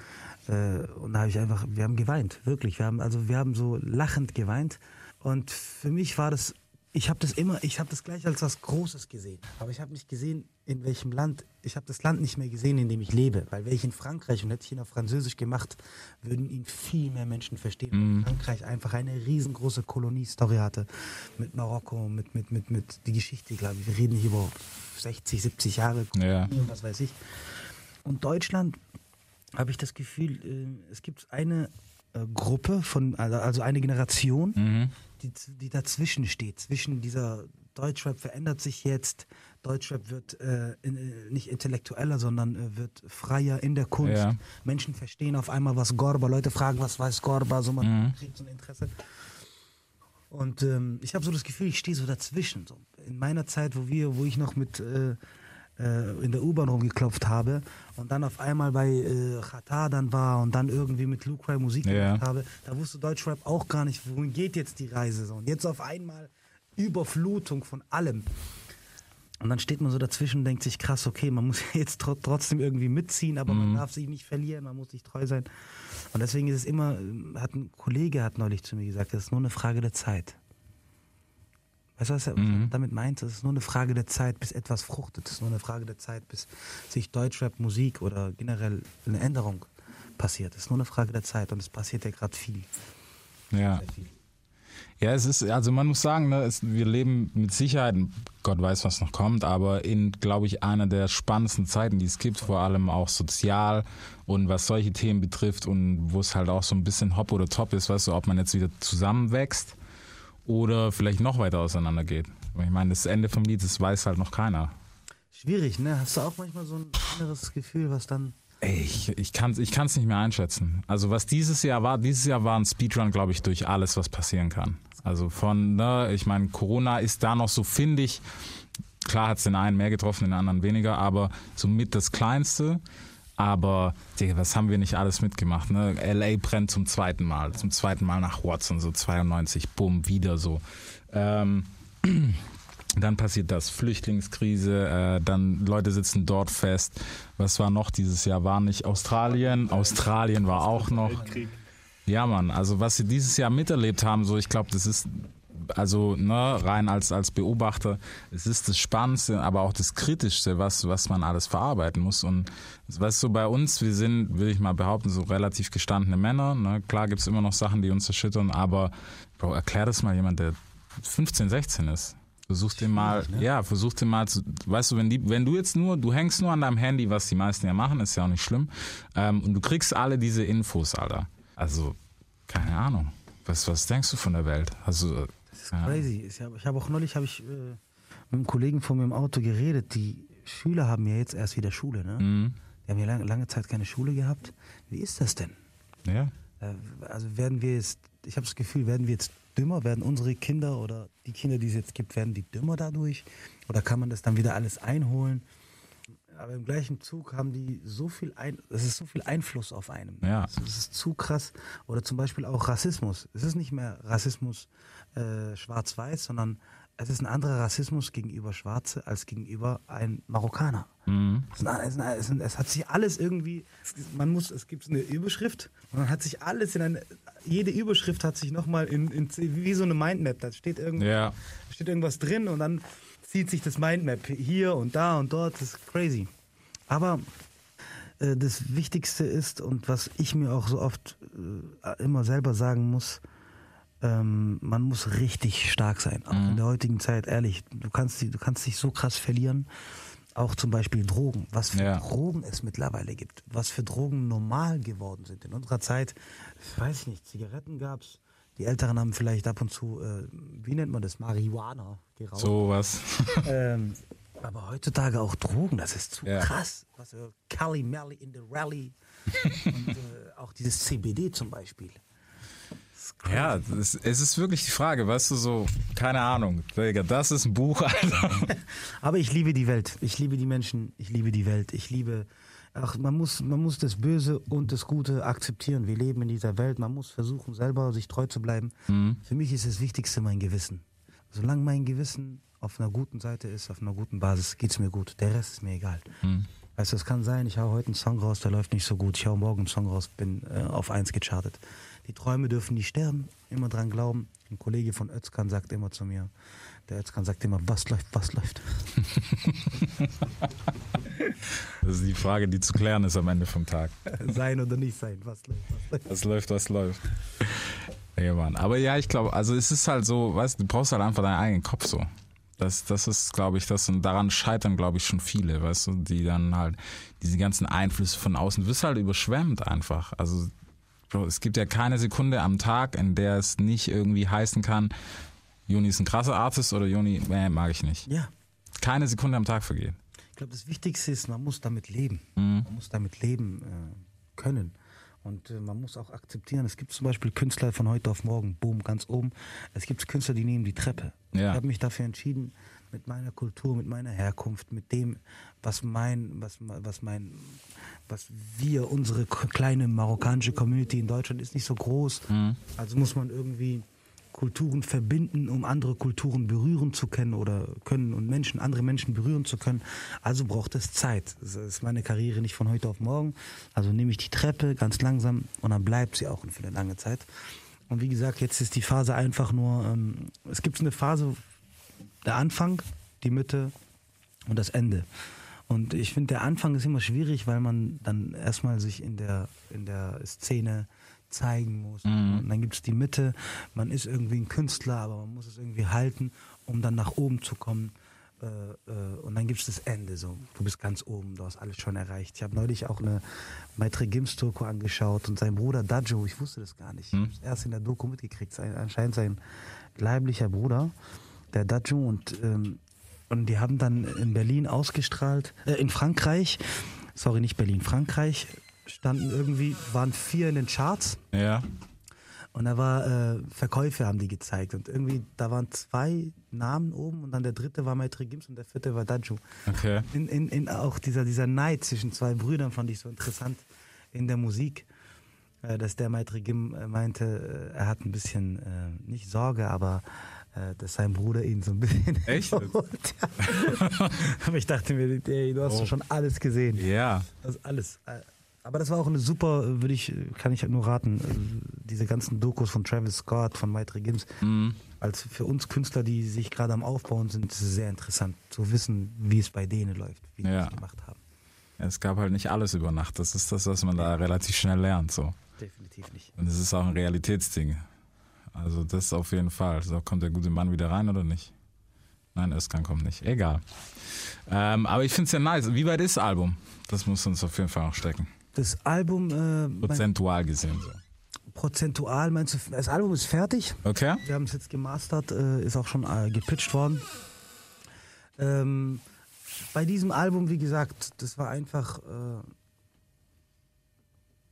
äh, und da habe ich einfach, wir haben geweint, wirklich. Wir haben, also wir haben so lachend geweint und für mich war das, ich habe das immer, ich habe das gleich als was Großes gesehen. Aber ich habe nicht gesehen, in welchem Land, ich habe das Land nicht mehr gesehen, in dem ich lebe. Weil wäre ich in Frankreich und hätte ich ihn auf Französisch gemacht, würden ihn viel mehr Menschen verstehen. Weil Frankreich einfach eine riesengroße Kolonie-Story hatte. Mit Marokko, mit, mit, mit, mit die Geschichte, glaube ich. Wir reden hier über 60, 70 Jahre Ja. Kolonie und was weiß ich. Und Deutschland habe ich das Gefühl, äh, es gibt eine äh, Gruppe von, also also eine Generation, Mhm. Die, die dazwischen steht. Zwischen dieser Deutschrap verändert sich jetzt, Deutschrap wird äh, in, äh, nicht intellektueller, sondern äh, wird freier in der Kunst. Ja. Menschen verstehen auf einmal, was Gorba, Leute fragen, was weiß Gorba, so man kriegt so ein Interesse. Und ähm, ich habe so das Gefühl, ich stehe so dazwischen. So. In meiner Zeit, wo wir, wo ich noch mit äh, in der U-Bahn rumgeklopft habe und dann auf einmal bei äh, Qatar dann war und dann irgendwie mit Luke Musik Ja. gemacht habe, da wusste Deutschrap auch gar nicht, wohin geht jetzt die Reise. So. Und jetzt auf einmal Überflutung von allem. Und dann steht man so dazwischen und denkt sich, krass, okay, man muss jetzt tro trotzdem irgendwie mitziehen, aber man darf sich nicht verlieren, man muss sich treu sein. Und deswegen ist es immer, äh, hat ein Kollege hat neulich zu mir gesagt, es ist nur eine Frage der Zeit. Weißt du, was er damit meint? Es ist nur eine Frage der Zeit, bis etwas fruchtet. Es ist nur eine Frage der Zeit, bis sich Deutschrap, Musik oder generell eine Änderung passiert. Es ist nur eine Frage der Zeit und es passiert ja gerade viel. Ja. Viel. Ja, es ist, also man muss sagen, ne, es, wir leben mit Sicherheit, Gott weiß, was noch kommt, aber in, glaube ich, einer der spannendsten Zeiten, die es gibt, vor allem auch sozial und was solche Themen betrifft und wo es halt auch so ein bisschen hopp oder top ist, weißt du, ob man jetzt wieder zusammenwächst oder vielleicht noch weiter auseinander geht. Ich meine, das Ende vom Lied, das weiß halt noch keiner. Schwierig, ne? Hast du auch manchmal so ein inneres Gefühl, was dann. Ey, ich, ich kann es ich kann's nicht mehr einschätzen. Also was dieses Jahr war, dieses Jahr war ein Speedrun, glaube ich, durch alles, was passieren kann. Also von, ne, ich meine, Corona ist da noch so, finde ich, klar hat es den einen mehr getroffen, den anderen weniger, aber somit das Kleinste. Aber, Digga, was haben wir nicht alles mitgemacht, ne? L.A. brennt zum zweiten Mal, zum zweiten Mal nach Watson, so 92, bumm, wieder so. Ähm, dann passiert das, Flüchtlingskrise, äh, dann Leute sitzen dort fest. Was war noch dieses Jahr? War nicht Australien? Australien war auch noch. Ja, Mann, also was sie dieses Jahr miterlebt haben, so ich glaube, das ist also ne, rein als als Beobachter, es ist das Spannendste, aber auch das Kritischste, was was man alles verarbeiten muss. Und weißt du, bei uns, wir sind, will ich mal behaupten, so relativ gestandene Männer. Ne? Klar gibt's immer noch Sachen, die uns erschüttern, aber Bro, erklär das mal jemand, der 15, 16 ist. Versuch den mal, ja, versuch den mal zu, weißt du, wenn die, wenn du jetzt nur, du hängst nur an deinem Handy, was die meisten ja machen, ist ja auch nicht schlimm, ähm, und du kriegst alle diese Infos, Alter. Also, keine Ahnung. Was, was denkst du von der Welt? Also, Das ist crazy. Ich habe auch neulich hab ich, äh, mit einem Kollegen von mir im Auto geredet. Die Schüler haben ja jetzt erst wieder Schule, ne? Mhm. Die haben ja lange, lange Zeit keine Schule gehabt. Wie ist das denn? ja. Äh, Also werden wir jetzt, ich habe das Gefühl, werden wir jetzt dümmer? Werden unsere Kinder oder die Kinder, die es jetzt gibt, werden die dümmer dadurch? Oder kann man das dann wieder alles einholen? Aber im gleichen Zug haben die so viel ein, es ist so viel Einfluss auf einem. Ja. Es ist zu krass. Oder zum Beispiel auch Rassismus. Es ist nicht mehr Rassismus äh, schwarz-weiß, sondern es ist ein anderer Rassismus gegenüber Schwarze als gegenüber ein Marokkaner. Mhm. Es, es, es, es hat sich alles irgendwie, es, man muss, es gibt eine Überschrift und dann hat sich alles in eine, jede Überschrift hat sich nochmal in, in, wie so eine Mindmap, da steht, irgend, Ja. steht irgendwas drin und dann zieht sich das Mindmap hier und da und dort, das ist crazy. Aber äh, das Wichtigste ist und was ich mir auch so oft äh, immer selber sagen muss, ähm, man muss richtig stark sein. Auch in der heutigen Zeit, ehrlich, du kannst, du kannst dich so krass verlieren. Auch zum Beispiel Drogen. Was für Ja. Drogen es mittlerweile gibt. Was für Drogen normal geworden sind. In unserer Zeit, ich weiß ich nicht, Zigaretten gab's. Die Älteren haben vielleicht ab und zu, äh, wie nennt man das, Marihuana geraucht. Sowas. Ähm, aber heutzutage auch Drogen, das ist zu Ja. krass. Was, für Cali Melly in the Rally. Und äh, auch dieses CBD zum Beispiel. Das. Ja, das, es ist wirklich die Frage, weißt du, so, keine Ahnung, Digga, das ist ein Buch, Alter. Aber ich liebe die Welt. Ich liebe die Menschen. Ich liebe die Welt. Ich liebe. Ach, man muss, man muss das Böse und das Gute akzeptieren. Wir leben in dieser Welt. Man muss versuchen, selber sich treu zu bleiben. Für mich ist das Wichtigste mein Gewissen. Solange mein Gewissen auf einer guten Seite ist, auf einer guten Basis, geht's mir gut. Der Rest ist mir egal. Weißt du, es kann sein, ich hau heute einen Song raus, der läuft nicht so gut. Ich hau morgen einen Song raus, bin äh, auf eins gechartet. Die Träume dürfen nicht sterben, immer dran glauben. Ein Kollege von Özkan sagt immer zu mir, der Özkan sagt immer, was läuft, was läuft. Das ist die Frage, die zu klären ist am Ende vom Tag. sein oder nicht sein, was läuft, was läuft. Was läuft, was läuft. Ja, Mann. Aber ja, ich glaube, also es ist halt so, weißt du, du brauchst halt einfach deinen eigenen Kopf so. Das, das ist, glaube ich, das und daran scheitern, glaube ich, schon viele, weißt du, die dann halt diese ganzen Einflüsse von außen, du wirst halt überschwemmt einfach. Also Bro, es gibt ja keine Sekunde am Tag, in der es nicht irgendwie heißen kann, Juni ist ein krasser Artist oder Juni, nee, mag ich nicht. Ja, Keine Sekunde am Tag vergeht. ich glaube, das Wichtigste ist, man muss damit leben. Man muss damit leben äh, können. Und äh, man muss auch akzeptieren, es gibt zum Beispiel Künstler von heute auf morgen, boom, ganz oben. Es gibt Künstler, die nehmen die Treppe. Ja. Ich habe mich dafür entschieden, mit meiner Kultur, mit meiner Herkunft, mit dem, was mein, was, was mein, was wir, unsere kleine marokkanische Community in Deutschland ist nicht so groß. Also muss man irgendwie Kulturen verbinden, um andere Kulturen berühren zu können oder können und Menschen, andere Menschen berühren zu können. Also braucht es Zeit. Das ist meine Karriere nicht von heute auf morgen. Also nehme ich die Treppe ganz langsam und dann bleibt sie auch für eine lange Zeit. Und wie gesagt, jetzt ist die Phase einfach nur, ähm, es gibt eine Phase, der Anfang, die Mitte und das Ende. Und ich finde, der Anfang ist immer schwierig, weil man dann erstmal sich in der, in der Szene zeigen muss. Und dann gibt es die Mitte, man ist irgendwie ein Künstler, aber man muss es irgendwie halten, um dann nach oben zu kommen. Äh, äh, und dann gibt es das Ende so. Du bist ganz oben, du hast alles schon erreicht. Ich habe neulich auch eine Maitre Gims Doku angeschaut und sein Bruder Dajo, ich wusste das gar nicht. Ich habe es erst in der Doku mitgekriegt. Sein, anscheinend sein leiblicher Bruder, der Dajo und ähm, und die haben dann in Berlin ausgestrahlt, äh, in Frankreich, sorry, nicht Berlin, Frankreich, standen irgendwie, waren vier in den Charts Ja. und da war äh, Verkäufe haben die gezeigt und irgendwie, da waren zwei Namen oben und dann der dritte war Maitre Gims und der vierte war Daju. Okay. In, in, in auch dieser, dieser Neid zwischen zwei Brüdern fand ich so interessant in der Musik, äh, dass der Maitre Gim äh, meinte, äh, er hat ein bisschen, äh, nicht Sorge, aber äh, dass sein Bruder ihn so ein bisschen Echt? aber ich dachte mir, ey, du hast Oh. schon alles gesehen. Ja. Das ist alles. Aber das war auch eine super, würde ich, kann ich nur raten, äh, diese ganzen Dokus von Travis Scott, von Maitre Gims. Mhm. Als für uns Künstler, die sich gerade am Aufbauen sind, sehr interessant zu wissen, wie es bei denen läuft, wie die Ja. es gemacht haben. Es gab halt nicht alles über Nacht. Das ist das, was man da relativ schnell lernt. So. Definitiv nicht. Und es ist auch ein Realitätsding. Also das auf jeden Fall. So, kommt der gute Mann wieder rein oder nicht? Nein, Özkan kommt nicht. Egal. Ähm, aber ich finde es ja nice. Wie weit ist das Album? Das muss uns auf jeden Fall noch stecken. Das Album, äh, Prozentual gesehen. So. prozentual, meinst du, das Album ist fertig. Okay? Wir haben es jetzt gemastert, äh, ist auch schon äh, gepitcht worden. Ähm, bei diesem Album, wie gesagt, das war einfach, äh,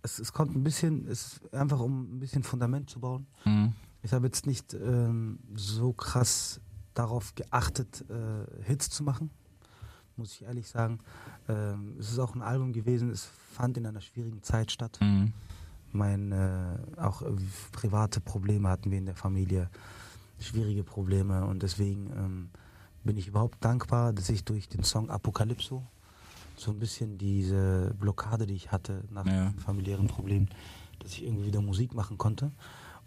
es, es kommt ein bisschen, es ist einfach um ein bisschen Fundament zu bauen. Mhm. Ich habe jetzt nicht ähm, so krass darauf geachtet, äh, Hits zu machen, muss ich ehrlich sagen. Ähm, es ist auch ein Album gewesen, es fand in einer schwierigen Zeit statt. Mhm. Mein, äh, auch äh, private Probleme hatten wir in der Familie, schwierige Probleme und deswegen ähm, bin ich überhaupt dankbar, dass ich durch den Song Apokalypso so ein bisschen diese Blockade, die ich hatte nach Ja. familiären Problemen, dass ich irgendwie wieder Musik machen konnte.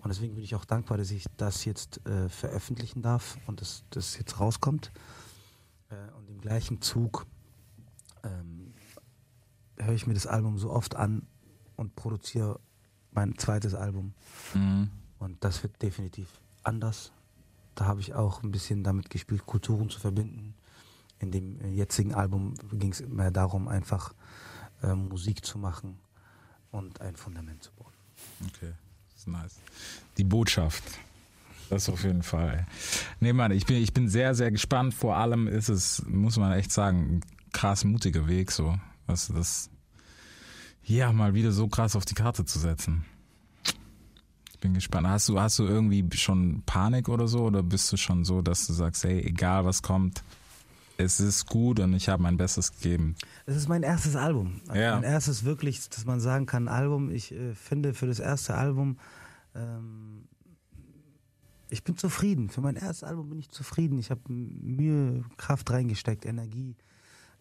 Und deswegen bin ich auch dankbar, dass ich das jetzt äh, veröffentlichen darf und dass das jetzt rauskommt. Äh, und im gleichen Zug ähm, höre ich mir das Album so oft an und produziere mein zweites Album. Mhm. Und das wird definitiv anders. Da habe ich auch ein bisschen damit gespielt, Kulturen zu verbinden. In dem jetzigen Album ging es mehr darum, einfach äh, Musik zu machen und ein Fundament zu bauen. Okay, das ist nice. Die Botschaft. Das auf jeden Fall. Nee, Mann, ich bin, ich bin sehr, sehr gespannt. Vor allem ist es, muss man echt sagen, ein krass mutiger Weg, so. Was das, ja, mal wieder so krass auf die Karte zu setzen. Ich bin gespannt. Hast du, hast du irgendwie schon Panik oder so? Oder bist du schon so, dass du sagst, hey, egal was kommt, es ist gut und ich habe mein Bestes gegeben? Es ist mein erstes Album. Also Ja. Mein erstes wirklich, dass man sagen kann, Album. Ich äh, finde für das erste Album, ähm, ich bin zufrieden. Für mein erstes Album bin ich zufrieden. Ich habe Mühe, Kraft reingesteckt, Energie,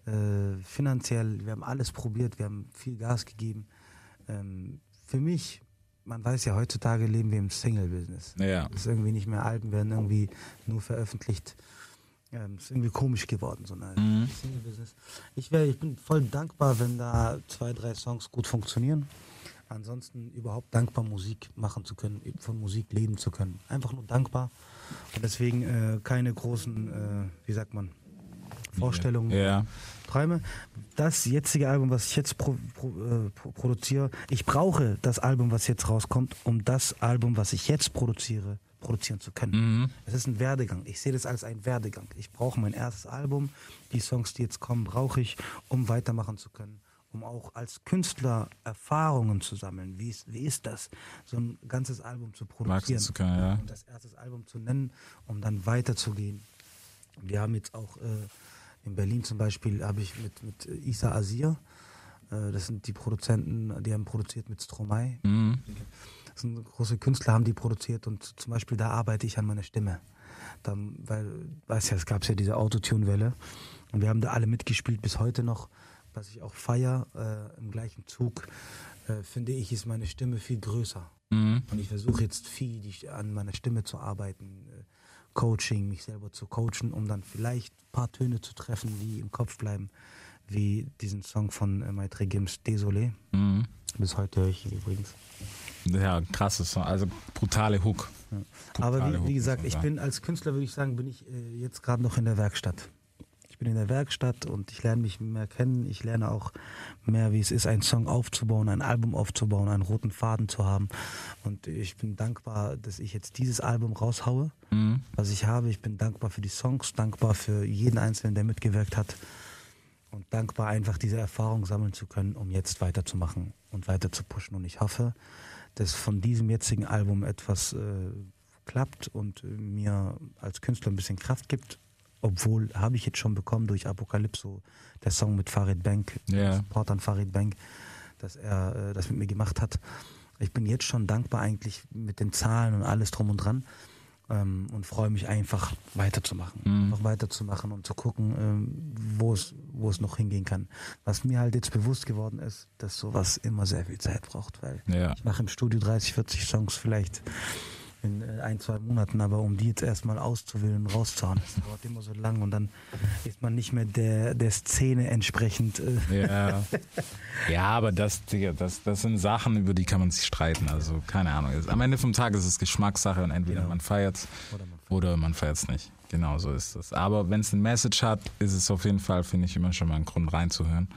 äh, finanziell. Wir haben alles probiert, wir haben viel Gas gegeben. Ähm, für mich, man weiß ja, heutzutage leben wir im Single-Business. Ja. Das ist irgendwie nicht mehr Alben werden irgendwie nur veröffentlicht. Ähm, ist irgendwie komisch geworden, so ein Single-Business. Ich, wär, ich bin voll dankbar, wenn da zwei, drei Songs gut funktionieren. Ansonsten überhaupt dankbar, Musik machen zu können, von Musik leben zu können. Einfach nur dankbar. Und deswegen äh, keine großen, äh, wie sagt man, Vorstellungen, Ja. Träume. Das jetzige Album, was ich jetzt pro, pro, äh, pro, produziere, ich brauche das Album, was jetzt rauskommt, um das Album, was ich jetzt produziere, produzieren zu können. Es ist ein Werdegang. Ich sehe das als ein Werdegang. Ich brauche mein erstes Album. Die Songs, die jetzt kommen, brauche ich, um weitermachen zu können. Um auch als Künstler Erfahrungen zu sammeln. Wie ist, wie ist das, so ein ganzes Album zu produzieren? zu können, ja. Und das erste Album zu nennen, um dann weiterzugehen. Wir haben jetzt auch äh, in Berlin zum Beispiel, habe ich mit, mit Isa Azir, äh, das sind die Produzenten, die haben produziert mit Stromae. Das sind große Künstler, haben die produziert und zum Beispiel da arbeite ich an meiner Stimme. Dann, weil, weißt ja, es gab ja diese Autotune-Welle und wir haben da alle mitgespielt bis heute noch, was ich auch feier äh, im gleichen Zug, äh, finde ich, ist meine Stimme viel größer. Und ich versuche jetzt viel die, an meiner Stimme zu arbeiten, äh, Coaching, mich selber zu coachen, um dann vielleicht ein paar Töne zu treffen, die im Kopf bleiben, wie diesen Song von äh, Maitre Gims, Désolé. Bis heute höre ich ihn übrigens. Ja, krasses Song. Also brutale Hook. Aber Brutale wie, Hook, wie muss gesagt, ich bin als Künstler, würde ich sagen, bin ich äh, jetzt gerade noch in der Werkstatt. Ich bin in der Werkstatt und ich lerne mich mehr kennen. Ich lerne auch mehr, wie es ist, einen Song aufzubauen, ein Album aufzubauen, einen roten Faden zu haben. Und ich bin dankbar, dass ich jetzt dieses Album raushaue, Mhm. was ich habe. Ich bin dankbar für die Songs, dankbar für jeden Einzelnen, der mitgewirkt hat. Und dankbar, einfach diese Erfahrung sammeln zu können, um jetzt weiterzumachen und weiter zu pushen. Und ich hoffe, dass von diesem jetzigen Album etwas äh, klappt und äh, mir als Künstler ein bisschen Kraft gibt. Obwohl, habe ich jetzt schon bekommen durch Apokalypso, der Song mit Farid Bank, Ja. Support an Farid Bank, dass er äh, das mit mir gemacht hat. Ich bin jetzt schon dankbar eigentlich mit den Zahlen und alles drum und dran ähm, und freue mich einfach weiterzumachen. Noch weiterzumachen und zu gucken, ähm, wo es, wo es noch hingehen kann. Was mir halt jetzt bewusst geworden ist, dass sowas immer sehr viel Zeit braucht, weil Ja. ich mache im Studio 30, 40 Songs vielleicht in äh, ein, zwei Monaten, aber um die jetzt erstmal auszuwählen und rauszuhauen, das dauert immer so lang und dann ist man nicht mehr der, der Szene entsprechend. Äh, Ja. ja, aber das, das, das sind Sachen, über die kann man sich streiten. Also, keine Ahnung. Es- Am Ende vom Tag ist es Geschmackssache und entweder Genau. man feiert Oder man oder man feiert es nicht. Genau so ist es. Aber wenn es ein Message hat, ist es auf jeden Fall, finde ich, immer schon mal ein Grund reinzuhören.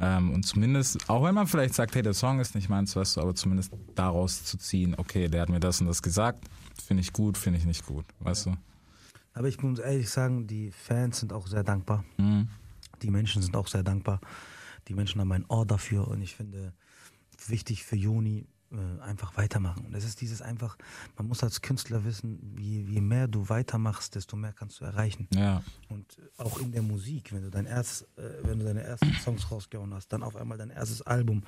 Ähm, und zumindest, auch wenn man vielleicht sagt, hey, der Song ist nicht meins, weißt du, aber zumindest daraus zu ziehen, okay, der hat mir das und das gesagt, finde ich gut, finde ich nicht gut, weißt du? Aber ich muss ehrlich sagen, die Fans sind auch sehr dankbar. Die Menschen sind auch sehr dankbar. Die Menschen haben ein Ohr dafür und ich finde wichtig für Juni äh, einfach weitermachen. Und das ist dieses einfach, man muss als Künstler wissen, je, je mehr du weitermachst, desto mehr kannst du erreichen. Ja, Und auch in der Musik, wenn du dein erstes, äh, wenn du deine ersten Songs rausgehauen hast, dann auf einmal dein erstes Album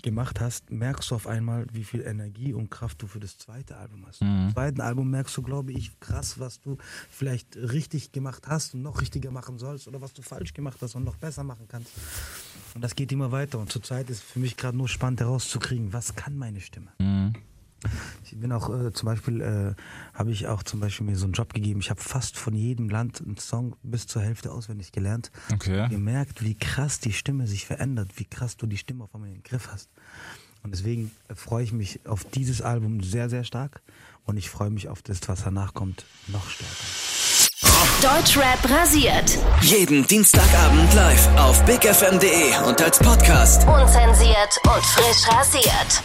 gemacht hast, merkst du auf einmal, wie viel Energie und Kraft du für das zweite Album hast. Im zweiten Album merkst du, glaube ich, krass, was du vielleicht richtig gemacht hast und noch richtiger machen sollst oder was du falsch gemacht hast und noch besser machen kannst. Und das geht immer weiter. Und zurzeit ist für mich gerade nur spannend herauszukriegen, was kann meine Stimme. Ich bin auch äh, zum Beispiel, äh, habe ich auch zum Beispiel mir so einen Job gegeben. Ich habe fast von jedem Land einen Song bis zur Hälfte auswendig gelernt. Okay. Und Gemerkt, wie krass die Stimme sich verändert, wie krass du die Stimme auf einmal in den Griff hast. Und deswegen äh, freue ich mich auf dieses Album sehr, sehr stark. Und ich freue mich auf das, was danach kommt, noch stärker. Deutschrap rasiert. Jeden Dienstagabend live auf bigfm.de und als Podcast. Unzensiert und frisch rasiert.